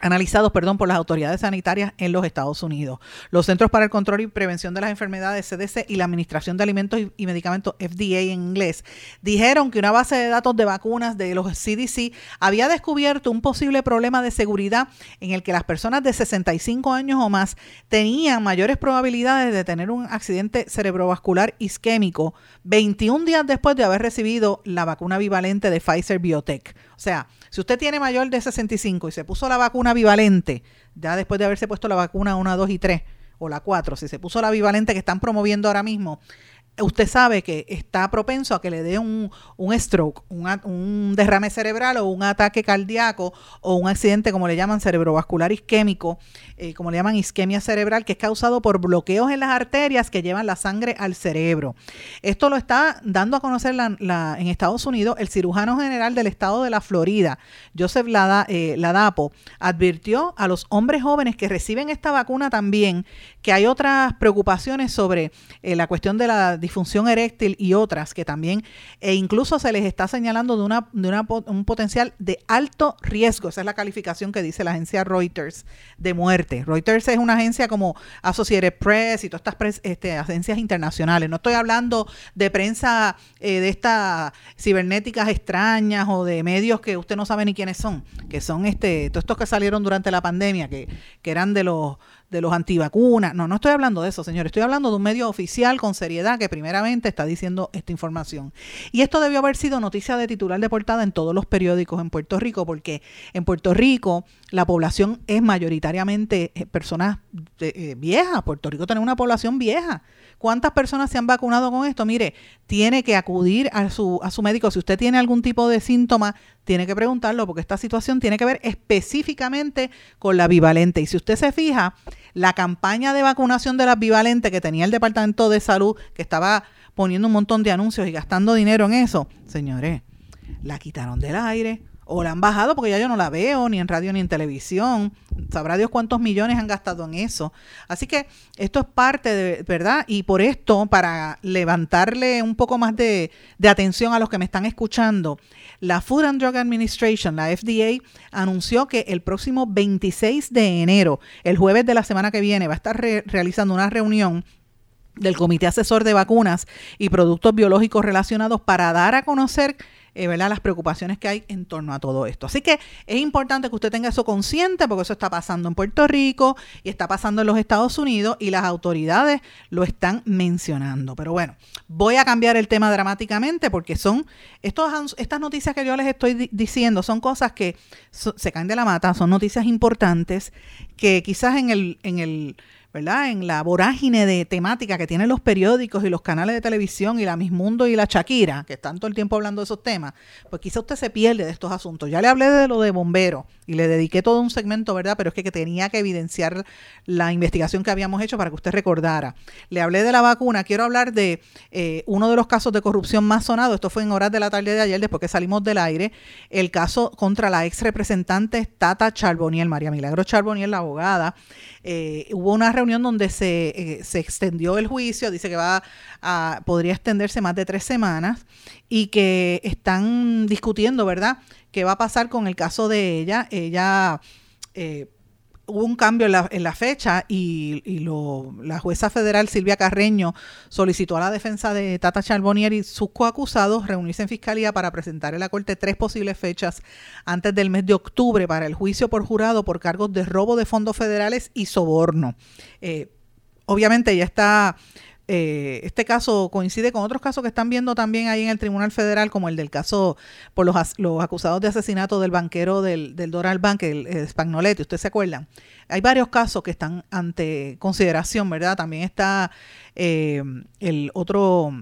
analizados perdón, por las autoridades sanitarias en los Estados Unidos. Los Centros para el Control y Prevención de las Enfermedades, CDC, y la Administración de Alimentos y Medicamentos, FDA en inglés, dijeron que una base de datos de vacunas de los CDC había descubierto un posible problema de seguridad en el que las personas de 65 años o más tenían mayores probabilidades de tener un accidente cerebrovascular isquémico 21 días después de haber recibido la vacuna bivalente de Pfizer Biotech. O sea, si usted tiene mayor de 65 y se puso la vacuna bivalente, ya después de haberse puesto la vacuna 1, 2 y 3, o la 4, si se puso la bivalente que están promoviendo ahora mismo, usted sabe que está propenso a que le dé un, un stroke, un, derrame cerebral o un ataque cardíaco o un accidente, como le llaman, cerebrovascular isquémico, eh, como le llaman isquemia cerebral, que es causado por bloqueos en las arterias que llevan la sangre al cerebro. Esto lo está dando a conocer en Estados Unidos el cirujano general del estado de la Florida, Joseph eh, Ladapo, advirtió a los hombres jóvenes que reciben esta vacuna también que hay otras preocupaciones sobre eh, la cuestión de la disfunción eréctil y otras que también, e incluso se les está señalando de, una, de una, un potencial de alto riesgo, esa es la calificación que dice la agencia Reuters de muerte. Reuters es una agencia como Associated Press y todas estas este, agencias internacionales. No estoy hablando de prensa eh, de estas cibernéticas extrañas o de medios que usted no sabe ni quiénes son, que son este, todos estos que salieron durante la pandemia, que, que eran de los de los antivacunas. No, no estoy hablando de eso, señor. Estoy hablando de un medio oficial con seriedad que primeramente está diciendo esta información. Y esto debió haber sido noticia de titular de portada en todos los periódicos en Puerto Rico, porque en Puerto Rico la población es mayoritariamente eh, personas eh, viejas. Puerto Rico tiene una población vieja. ¿Cuántas personas se han vacunado con esto? Mire, tiene que acudir a su, a su médico. Si usted tiene algún tipo de síntoma, tiene que preguntarlo porque esta situación tiene que ver específicamente con la bivalente. Y si usted se fija, la campaña de vacunación de la bivalente que tenía el Departamento de Salud, que estaba poniendo un montón de anuncios y gastando dinero en eso, señores, la quitaron del aire o la han bajado porque ya yo no la veo ni en radio ni en televisión. Sabrá Dios cuántos millones han gastado en eso. Así que esto es parte de, ¿verdad? Y por esto, para levantarle un poco más de, atención a los que me están escuchando, la Food and Drug Administration, la FDA, anunció que el próximo 26 de enero, el jueves de la semana que viene, va a estar realizando una reunión del Comité Asesor de Vacunas y Productos Biológicos Relacionados para dar a conocer eh, las preocupaciones que hay en torno a todo esto. Así que es importante que usted tenga eso consciente porque eso está pasando en Puerto Rico y está pasando en los Estados Unidos y las autoridades lo están mencionando. Pero bueno, voy a cambiar el tema dramáticamente porque son estas noticias que yo les estoy diciendo, son cosas que se caen de la mata, son noticias importantes que quizás en el... En el ¿verdad? En la vorágine de temática que tienen los periódicos y los canales de televisión y la Miss Mundo y la Shakira, que están todo el tiempo hablando de esos temas, pues quizá usted se pierde de estos asuntos. Ya le hablé de lo de bomberos y le dediqué todo un segmento, ¿verdad? Pero es que, tenía que evidenciar la investigación que habíamos hecho para que usted recordara. Le hablé de la vacuna, quiero hablar de eh, uno de los casos de corrupción más sonados, esto fue en horas de la tarde de ayer, después que salimos del aire, el caso contra la ex representante Tata Charboniel, María Milagro Charboniel, la abogada. Eh, hubo una reunión donde se, eh, se, extendió el juicio, dice que va a, podría extenderse más de tres semanas y que están discutiendo, ¿verdad?, qué va a pasar con el caso de ella. Ella eh, hubo un cambio en la, fecha y, y lo, la jueza federal Silvia Carreño solicitó a la defensa de Tata Charbonnier y sus coacusados reunirse en fiscalía para presentar en la corte tres posibles fechas antes del mes de octubre para el juicio por jurado por cargos de robo de fondos federales y soborno. Eh, obviamente ya está eh, este caso coincide con otros casos que están viendo también ahí en el Tribunal Federal, como el del caso por los, los acusados de asesinato del banquero del, del Doral Bank, el, el Spagnoletti, ¿ustedes se acuerdan? Hay varios casos que están ante consideración, ¿verdad? También está eh, el otro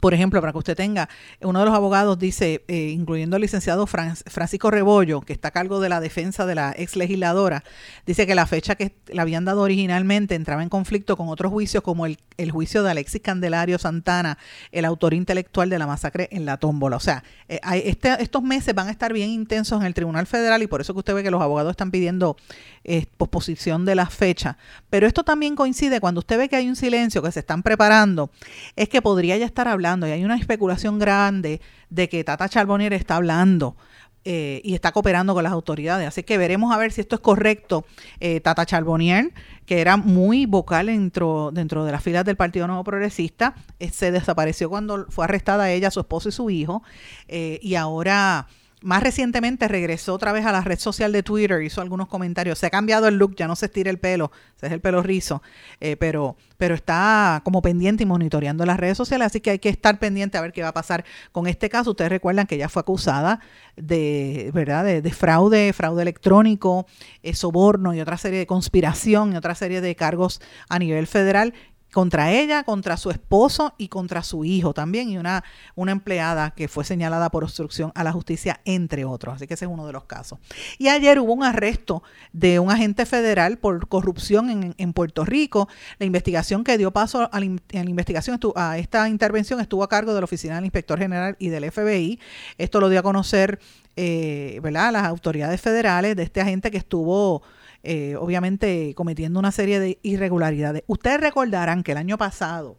por ejemplo, para que usted tenga, uno de los abogados dice, eh, incluyendo al licenciado Francisco Rebollo, que está a cargo de la defensa de la ex legisladora, dice que la fecha que le habían dado originalmente entraba en conflicto con otros juicios, como el, juicio de Alexis Candelario Santana, el autor intelectual de la masacre en la tómbola. O sea, eh, este, estos meses van a estar bien intensos en el Tribunal Federal y por eso que usted ve que los abogados están pidiendo eh, posposición de la fecha. Pero esto también coincide cuando usted ve que hay un silencio, que se están preparando, es que podría ya estar hablando y hay una especulación grande de que Tata Charbonnier está hablando. Eh, y está cooperando con las autoridades. Así que veremos a ver si esto es correcto. Eh, Tata Charbonnier, que era muy vocal dentro, dentro de las filas del Partido Nuevo Progresista, se desapareció cuando fue arrestada ella, su esposo y su hijo, y ahora más recientemente regresó otra vez a la red social de Twitter, hizo algunos comentarios. Se ha cambiado el look, ya no se estira el pelo, se es el pelo rizo, eh, pero, pero está como pendiente y monitoreando las redes sociales, así que hay que estar pendiente a ver qué va a pasar con este caso. Ustedes recuerdan que ella fue acusada de, ¿verdad? de, fraude, fraude electrónico, eh, soborno y otra serie de conspiración y otra serie de cargos a nivel federal contra ella, contra su esposo y contra su hijo también, y una, una empleada que fue señalada por obstrucción a la justicia, entre otros. Así que ese es uno de los casos. Y ayer hubo un arresto de un agente federal por corrupción en, en Puerto Rico. La investigación que dio paso a la, investigación, a esta intervención estuvo a cargo de la Oficina del Inspector General y del FBI. Esto lo dio a conocer eh, ¿verdad? las autoridades federales de este agente que estuvo eh, obviamente cometiendo una serie de irregularidades. Ustedes recordarán que el año pasado,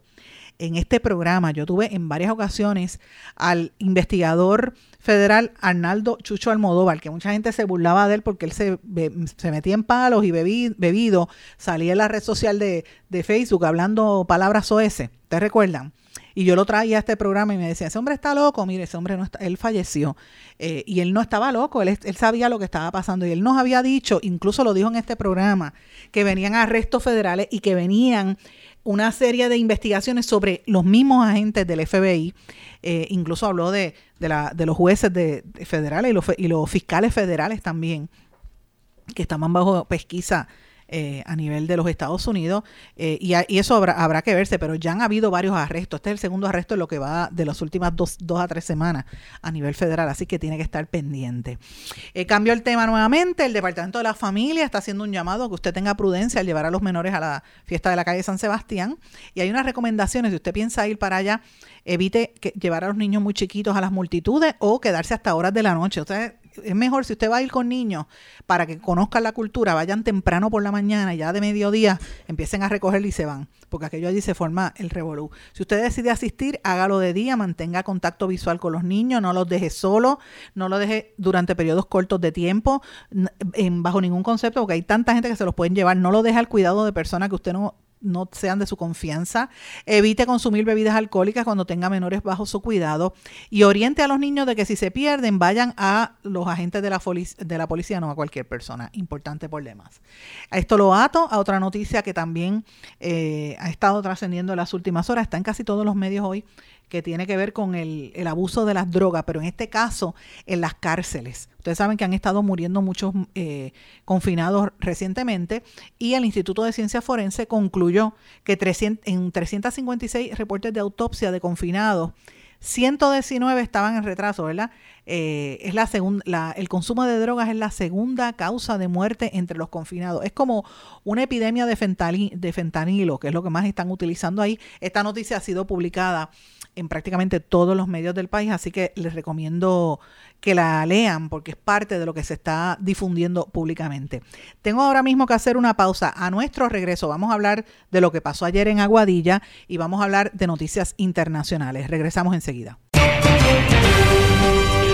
en este programa, yo tuve en varias ocasiones al investigador federal Arnaldo Chucho Almodóvar, que mucha gente se burlaba de él porque él se, se metía en palos y bebido, salía en la red social de, de Facebook hablando palabras OS. ¿Te recuerdan? Y yo lo traía a este programa y me decía, ese hombre está loco, mire, ese hombre no está, él falleció. Eh, y él no estaba loco, él, él sabía lo que estaba pasando. Y él nos había dicho, incluso lo dijo en este programa, que venían arrestos federales y que venían una serie de investigaciones sobre los mismos agentes del FBI. Eh, incluso habló de, de, la, de los jueces de, federales y los, y los fiscales federales también, que estaban bajo pesquisa eh, a nivel de los Estados Unidos eh, y, eso habrá, que verse, pero ya han habido varios arrestos. Este es el segundo arresto en lo que va de las últimas dos, dos a tres semanas a nivel federal, así que tiene que estar pendiente. Eh, cambio el tema nuevamente, el Departamento de la Familia está haciendo un llamado a que usted tenga prudencia al llevar a los menores a la fiesta de la calle San Sebastián y hay unas recomendaciones, si usted piensa ir para allá, evite que, llevar a los niños muy chiquitos a las multitudes o quedarse hasta horas de la noche. Es mejor si usted va a ir con niños para que conozcan la cultura, vayan temprano por la mañana y ya de mediodía empiecen a recoger y se van, porque aquello allí se forma el revolú. Si usted decide asistir, hágalo de día, mantenga contacto visual con los niños, no los deje solo, no los deje durante periodos cortos de tiempo, en, bajo ningún concepto, porque hay tanta gente que se los pueden llevar, no lo deje al cuidado de personas que usted no no sean de su confianza, evite consumir bebidas alcohólicas cuando tenga menores bajo su cuidado y oriente a los niños de que si se pierden vayan a los agentes de la, policía, no a cualquier persona. Importante por demás. Esto lo ato a otra noticia que también eh, ha estado trascendiendo en las últimas horas, está en casi todos los medios hoy, que tiene que ver con el, abuso de las drogas, pero en este caso en las cárceles. Ustedes saben que han estado muriendo muchos eh, confinados recientemente y el Instituto de Ciencia Forense concluyó que en 356 reportes de autopsia de confinados, 119 estaban en retraso, ¿verdad? Eh, es la segunda, el consumo de drogas es la segunda causa de muerte entre los confinados. Es como una epidemia de, de fentanilo, que es lo que más están utilizando ahí. Esta noticia ha sido publicada en prácticamente todos los medios del país, así que les recomiendo que la lean porque es parte de lo que se está difundiendo públicamente. Tengo ahora mismo que hacer una pausa. A nuestro regreso vamos a hablar de lo que pasó ayer en Aguadilla y vamos a hablar de noticias internacionales. Regresamos enseguida.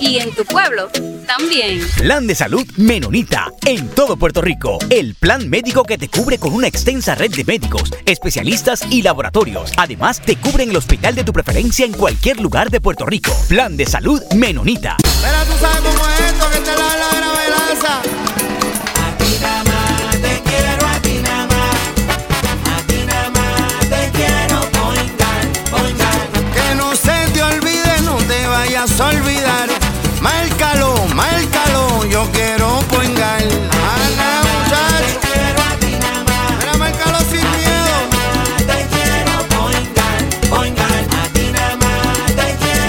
Y en tu pueblo también. Plan de salud Menonita. En todo Puerto Rico. El plan médico que te cubre con una extensa red de médicos, especialistas y laboratorios. Además, te cubre en el hospital de tu preferencia en cualquier lugar de Puerto Rico. Plan de salud Menonita. Pero tú sabes cómo es esto que te la la A ti nada más te quiero, a ti nada más. A ti nada más te quiero. Que no se te olvide, no te vayas a olvidar Márcalo, márcalo, yo quiero poingar.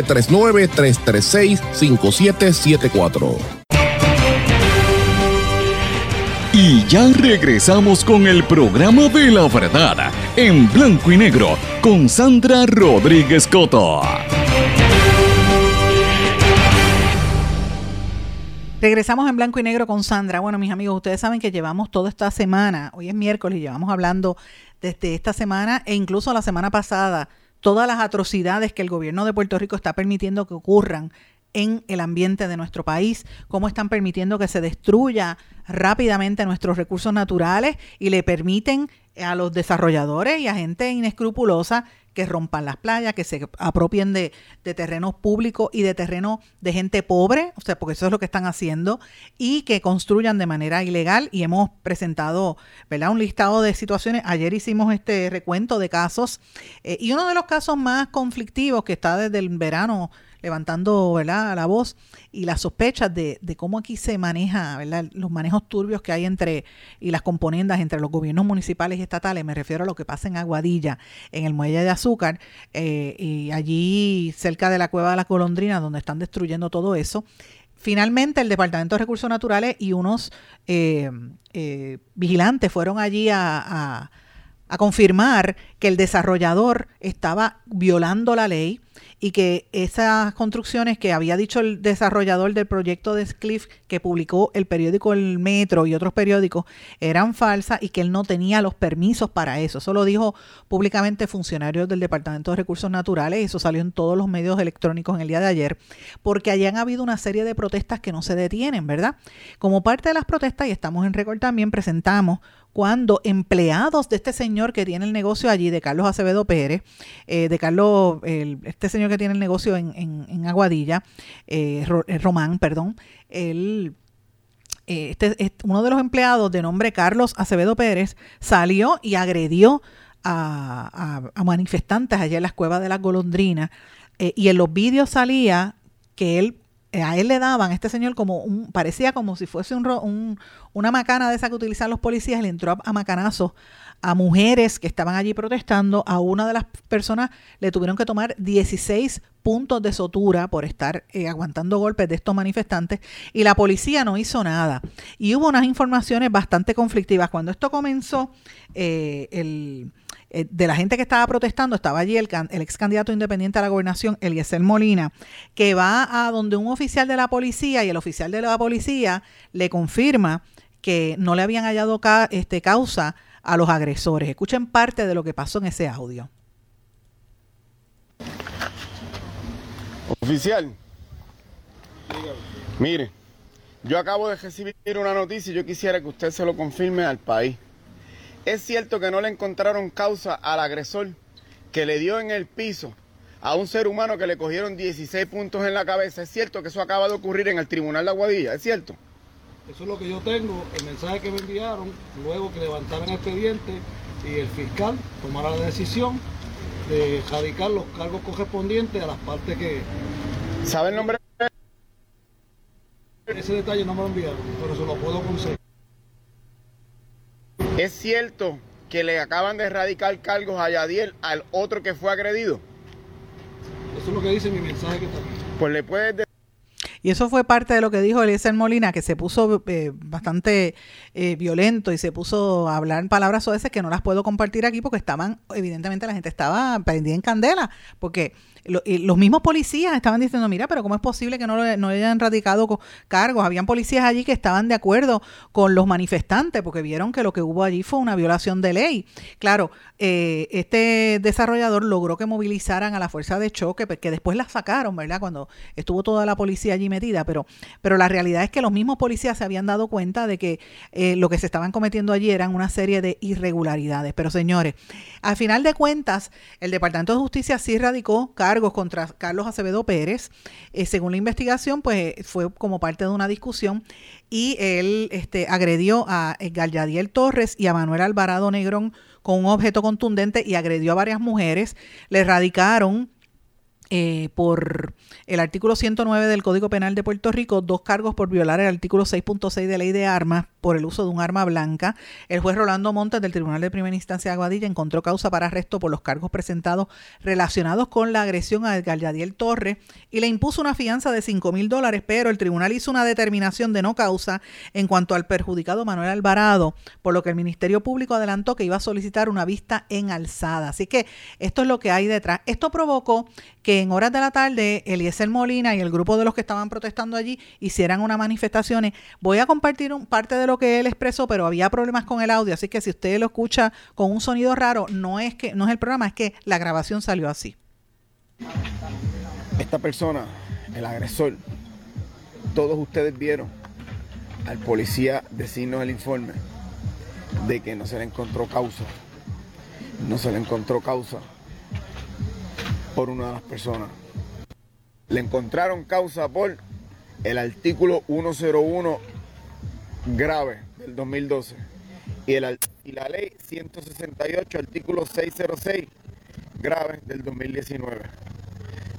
5774 Y ya regresamos con el programa de la verdad en blanco y negro con Sandra Rodríguez Coto. Regresamos en blanco y negro con Sandra. Bueno, mis amigos, ustedes saben que llevamos toda esta semana, hoy es miércoles, y llevamos hablando desde esta semana e incluso la semana pasada, todas las atrocidades que el gobierno de Puerto Rico está permitiendo que ocurran en el ambiente de nuestro país, cómo están permitiendo que se destruya rápidamente nuestros recursos naturales y le permiten a los desarrolladores y a gente inescrupulosa que rompan las playas, que se apropien de, terrenos públicos y de terrenos de gente pobre, o sea, porque eso es lo que están haciendo, y que construyan de manera ilegal. Y hemos presentado, ¿verdad?, un listado de situaciones. Ayer hicimos este recuento de casos, eh, y uno de los casos más conflictivos que está desde el verano levantando la voz y las sospechas de, cómo aquí se maneja, los manejos turbios que hay entre y las componendas entre los gobiernos municipales y estatales. Me refiero a lo que pasa en Aguadilla, en el muelle de azúcar, eh, y allí cerca de la cueva de la Colondrina, donde están destruyendo todo eso. Finalmente, el Departamento de Recursos Naturales y unos eh, eh, vigilantes fueron allí a, a, a confirmar que el desarrollador estaba violando la ley y que esas construcciones que había dicho el desarrollador del proyecto de Cliff que publicó el periódico El Metro y otros periódicos eran falsas y que él no tenía los permisos para eso. Eso lo dijo públicamente funcionarios del Departamento de Recursos Naturales y eso salió en todos los medios electrónicos en el día de ayer, porque hayan habido una serie de protestas que no se detienen, ¿verdad? Como parte de las protestas, y estamos en récord también, presentamos cuando empleados de este señor que tiene el negocio allí, de Carlos Acevedo Pérez, eh, de Carlos, el, este señor que tiene el negocio en, en, Aguadilla, eh, Román, perdón, él este, uno de los empleados de nombre Carlos Acevedo Pérez salió y agredió a, manifestantes allá en las cuevas de las golondrinas eh, y en los vídeos salía que él a él le daban, a este señor, como un, parecía como si fuese un, un, una macana de esa que utilizan los policías, le entró a, a macanazos a mujeres que estaban allí protestando, a una de las personas le tuvieron que tomar 16 puntos de sotura por estar eh, aguantando golpes de estos manifestantes y la policía no hizo nada. Y hubo unas informaciones bastante conflictivas. Cuando esto comenzó, eh, el de la gente que estaba protestando, estaba allí el, el, ex candidato independiente a la gobernación, Eliezer Molina, que va a donde un oficial de la policía y el oficial de la policía le confirma que no le habían hallado ca este, causa a los agresores. Escuchen parte de lo que pasó en ese audio. Oficial, mire, yo acabo de recibir una noticia y yo quisiera que usted se lo confirme al país. Es cierto que no le encontraron causa al agresor que le dio en el piso a un ser humano que le cogieron 16 puntos en la cabeza. Es cierto que eso acaba de ocurrir en el Tribunal de Aguadilla, es cierto. Eso es lo que yo tengo, el mensaje que me enviaron, luego que levantaran el expediente y el fiscal tomara la decisión de radicar los cargos correspondientes a las partes que... ¿Sabe el nombre? Ese detalle no me lo enviaron, pero se lo puedo conseguir. Es cierto que le acaban de erradicar cargos a Yadiel, al otro que fue agredido? Eso es lo que dice mi mensaje que está aquí. Pues le puedes decir Y eso fue parte de lo que dijo Eliezer Molina, que se puso eh, bastante eh, violento y se puso a hablar palabras veces que no las puedo compartir aquí porque estaban, evidentemente la gente estaba prendida en candela, porque los mismos policías estaban diciendo, mira, pero ¿cómo es posible que no, lo- no hayan radicado cargos? Habían policías allí que estaban de acuerdo con los manifestantes porque vieron que lo que hubo allí fue una violación de ley. Claro, eh, este desarrollador logró que movilizaran a la fuerza de choque, que después la sacaron, ¿verdad? Cuando estuvo toda la policía allí metida, pero, pero la realidad es que los mismos policías se habían dado cuenta de que eh, lo que se estaban cometiendo allí eran una serie de irregularidades. Pero señores, al final de cuentas, el Departamento de Justicia sí radicó cargos contra Carlos Acevedo Pérez. Eh, según la investigación, pues fue como parte de una discusión y él este, agredió a Galladiel Torres y a Manuel Alvarado Negrón con un objeto contundente y agredió a varias mujeres. Le radicaron eh, por el artículo 109 del Código Penal de Puerto Rico, dos cargos por violar el artículo 6.6 de Ley de Armas por el uso de un arma blanca. El juez Rolando Montes del Tribunal de Primera Instancia de Aguadilla encontró causa para arresto por los cargos presentados relacionados con la agresión a Galladiel Torres y le impuso una fianza de 5 mil dólares, pero el tribunal hizo una determinación de no causa en cuanto al perjudicado Manuel Alvarado, por lo que el Ministerio Público adelantó que iba a solicitar una vista en alzada. Así que esto es lo que hay detrás. Esto provocó que en horas de la tarde Eliezer Molina y el grupo de los que estaban protestando allí hicieran unas manifestaciones. Voy a compartir parte de lo que él expresó, pero había problemas con el audio, así que si usted lo escucha con un sonido raro, no es que no es el programa, es que la grabación salió así. esta persona, el agresor, todos ustedes vieron al policía decirnos el informe de que no se le encontró causa. No se le encontró causa por una de las personas. Le encontraron causa por el artículo 101 grave del 2012 y, el, y la ley 168, artículo 606 grave del 2019.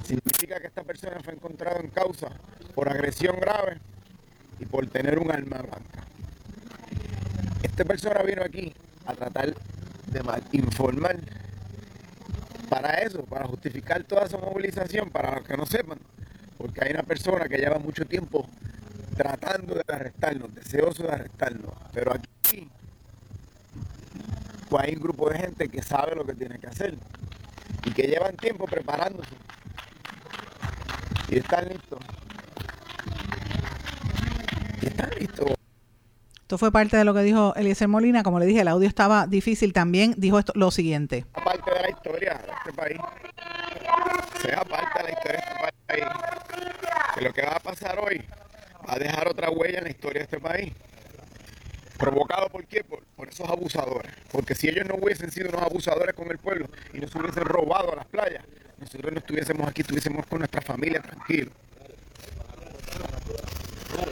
Significa que esta persona fue encontrada en causa por agresión grave y por tener un arma blanca. Esta persona vino aquí a tratar de mal informar. Para eso, para justificar toda esa movilización, para los que no sepan, porque hay una persona que lleva mucho tiempo tratando de arrestarnos, deseoso de arrestarnos, pero aquí pues hay un grupo de gente que sabe lo que tiene que hacer y que llevan tiempo preparándose y están listos. Y están listos. Esto fue parte de lo que dijo Eliezer Molina. Como le dije, el audio estaba difícil. También dijo esto, lo siguiente. parte de la historia de este país. Sea parte de la historia de este país. Que lo que va a pasar hoy va a dejar otra huella en la historia de este país. ¿Provocado por qué? Por, esos abusadores. Porque si ellos no hubiesen sido unos abusadores con el pueblo y nos hubiesen robado a las playas, nosotros no estuviésemos aquí, estuviésemos con nuestra familia tranquilos.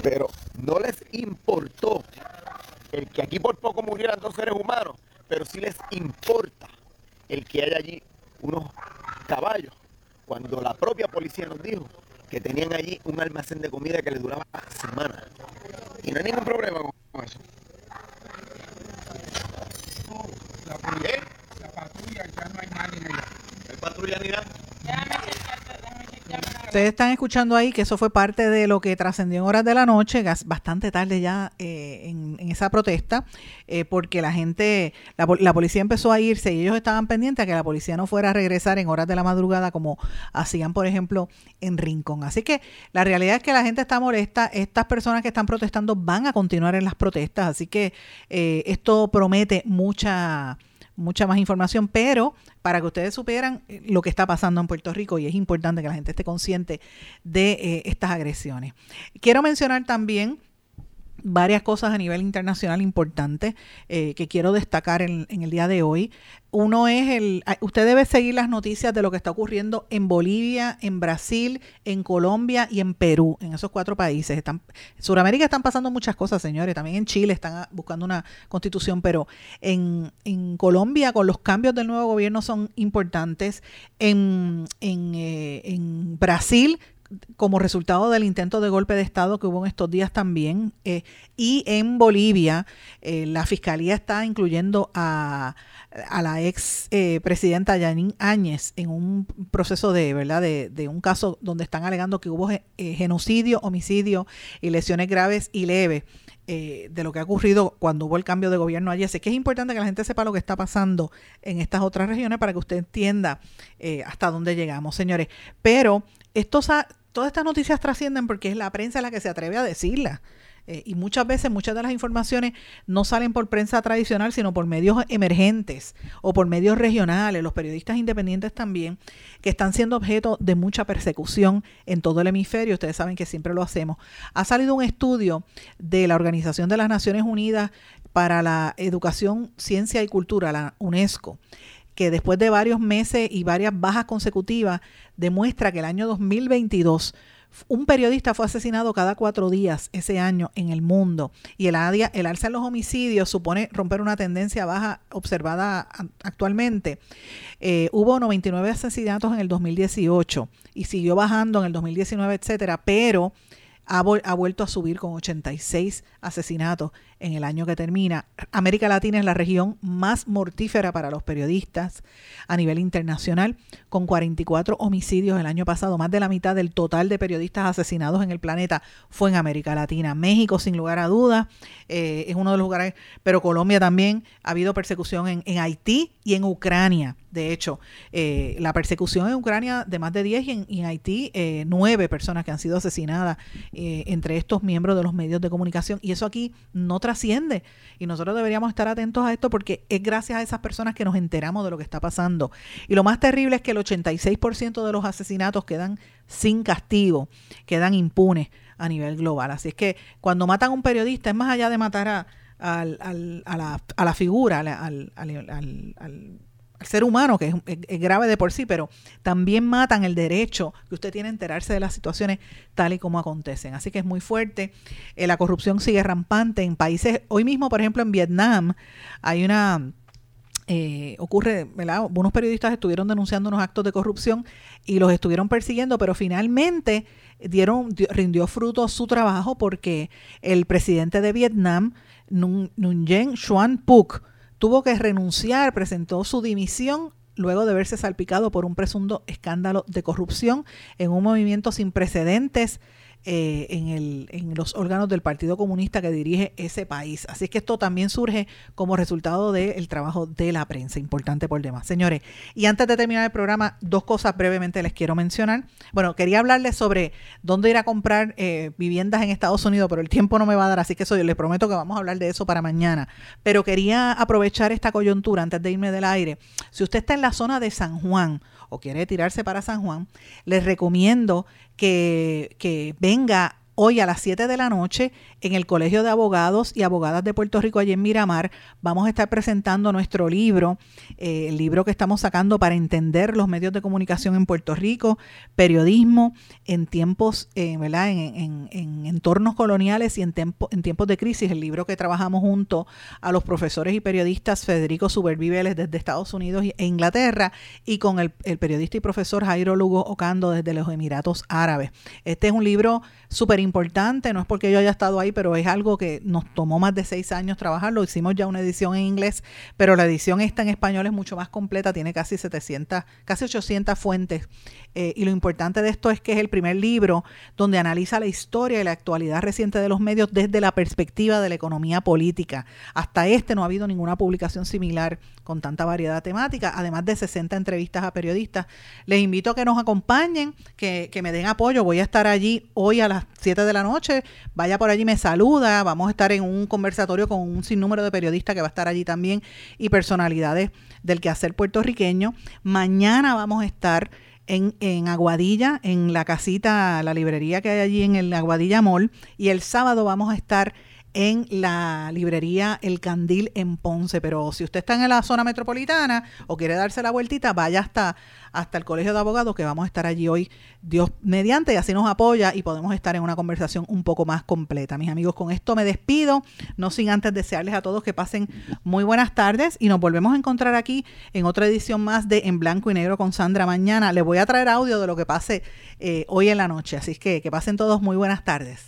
Pero no les importó el que aquí por poco murieran dos seres humanos, pero sí les importa el que haya allí unos caballos, cuando la propia policía nos dijo que tenían allí un almacén de comida que les duraba semanas. Y no hay ningún problema con eso. La patrulla, la patrulla ya no hay nadie. ¿Hay patrulla ni nada? Ustedes están escuchando ahí que eso fue parte de lo que trascendió en horas de la noche, bastante tarde ya eh, en, esa protesta, eh, porque la gente, la policía empezó a irse y ellos estaban pendientes a que la policía no fuera a regresar en horas de la madrugada como hacían, por ejemplo, en Rincón. Así que la realidad es que la gente está molesta, estas personas que están protestando van a continuar en las protestas, así que eh, esto promete mucha mucha más información, pero para que ustedes supieran eh, lo que está pasando en Puerto Rico y es importante que la gente esté consciente de eh, estas agresiones. Quiero mencionar también varias cosas a nivel internacional importantes eh, que quiero destacar en, el día de hoy. Uno es el, ah, usted debe seguir las noticias de lo que está ocurriendo en Bolivia, en Brasil, en Colombia y en Perú, en esos cuatro países. Están, Sudamérica están pasando muchas cosas, señores. También en Chile están ah, buscando una constitución, pero en, en Colombia con los cambios del nuevo gobierno son importantes. En, en, eh, en Brasil como resultado del intento de golpe de Estado que hubo en estos días también. eh, y en Bolivia, eh, la Fiscalía está incluyendo a, a la ex eh, presidenta Yanin Áñez en un proceso de, ¿verdad? De, de un caso donde están alegando que hubo eh, genocidio, homicidio y lesiones graves y leves de lo que ha ocurrido cuando hubo el cambio de gobierno allí. Así que es importante que la gente sepa lo que está pasando en estas otras regiones para que usted entienda hasta dónde llegamos, señores. Pero estos, todas estas noticias trascienden porque es la prensa la que se atreve a decirlas. Eh, y muchas veces muchas de las informaciones no salen por prensa tradicional, sino por medios emergentes o por medios regionales, los periodistas independientes también, que están siendo objeto de mucha persecución en todo el hemisferio. Ustedes saben que siempre lo hacemos. Ha salido un estudio de la Organización de las Naciones Unidas para la Educación, Ciencia y Cultura, la UNESCO, que después de varios meses y varias bajas consecutivas demuestra que el año 2022 un periodista fue asesinado cada cuatro días ese año en el mundo y el, el alza en los homicidios supone romper una tendencia baja observada actualmente. Eh, hubo 99 asesinatos en el 2018 y siguió bajando en el 2019, etcétera, pero ha, vuelto a subir con 86 asesinatos en el año que termina. América Latina es la región más mortífera para los periodistas a nivel internacional, con 44 homicidios el año pasado. Más de la mitad del total de periodistas asesinados en el planeta fue en América Latina. México, sin lugar a dudas, eh, es uno de los lugares, pero Colombia también. Ha habido persecución en, en Haití y en Ucrania. De hecho, eh, la persecución en Ucrania de más de 10 y en, Haití eh, 9 personas que han sido asesinadas eh, entre estos miembros de los medios de comunicación. Y eso aquí no trasciende. Y nosotros deberíamos estar atentos a esto porque es gracias a esas personas que nos enteramos de lo que está pasando. Y lo más terrible es que el 86% de los asesinatos quedan sin castigo, quedan impunes a nivel global. Así es que cuando matan a un periodista, es más allá de matar a, al- a la figura, al- al- al- ser humano, que es, es- grave de por sí, pero también matan el derecho que usted tiene a enterarse de las situaciones tal y como acontecen. Así que es muy fuerte. Eh, la corrupción sigue rampante en países, hoy mismo, por ejemplo, en Vietnam, hay una eh, ocurre, ¿verdad? Unos periodistas estuvieron denunciando unos actos de corrupción y los estuvieron persiguiendo, pero finalmente dieron, rindió fruto su trabajo porque el presidente de Vietnam, Nun Nun Yen Xuan Phuc, tuvo que renunciar, presentó su dimisión luego de verse salpicado por un presunto escándalo de corrupción en un movimiento sin precedentes eh, en, el, en los órganos del Partido Comunista que dirige ese país. Así es que esto también surge como resultado del trabajo de la prensa, importante por demás. Señores, y antes de terminar el programa, dos cosas brevemente les quiero mencionar. Bueno, quería hablarles sobre dónde ir a comprar eh, viviendas en Estados Unidos, pero el tiempo no me va a dar, así que eso yo les prometo que vamos a hablar de eso para mañana. Pero quería aprovechar esta coyuntura antes de irme del aire. Si usted está en la zona de San Juan, o quiere tirarse para San Juan, les recomiendo que, que venga hoy a las 7 de la noche en el Colegio de Abogados y Abogadas de Puerto Rico, allí en Miramar. Vamos a estar presentando nuestro libro, eh, el libro que estamos sacando para entender los medios de comunicación en Puerto Rico, periodismo en tiempos, eh, ¿verdad? En, en- en entornos coloniales y en, tiempo- en tiempos de crisis. El libro que trabajamos junto a los profesores y periodistas Federico Superviveles desde Estados Unidos e Inglaterra y con el, el periodista y profesor Jairo Lugo Ocando desde los Emiratos Árabes. Este es un libro súper importante, no es porque yo haya estado ahí, pero es algo que nos tomó más de seis años trabajarlo. Hicimos ya una edición en inglés, pero la edición esta en español es mucho más completa, tiene casi 700, casi 800 fuentes. Eh, y lo importante de esto es que es el primer libro donde analiza la historia y la actualidad reciente de los medios desde la perspectiva de la economía política. Hasta este no ha habido ninguna publicación similar con tanta variedad temática, además de 60 entrevistas a periodistas. Les invito a que nos acompañen, que, que me den apoyo. Voy a estar allí hoy a las 7 de la noche. Vaya por allí, me saluda. Vamos a estar en un conversatorio con un sinnúmero de periodistas que va a estar allí también y personalidades del quehacer puertorriqueño. Mañana vamos a estar en, en Aguadilla, en la casita, la librería que hay allí en el Aguadilla Mall. Y el sábado vamos a estar en la librería El Candil en Ponce. Pero si usted está en la zona metropolitana o quiere darse la vueltita, vaya hasta, hasta el Colegio de Abogados, que vamos a estar allí hoy, Dios mediante, y así nos apoya y podemos estar en una conversación un poco más completa. Mis amigos, con esto me despido, no sin antes desearles a todos que pasen muy buenas tardes y nos volvemos a encontrar aquí en otra edición más de En Blanco y Negro con Sandra mañana. Les voy a traer audio de lo que pase eh, hoy en la noche, así que que pasen todos muy buenas tardes.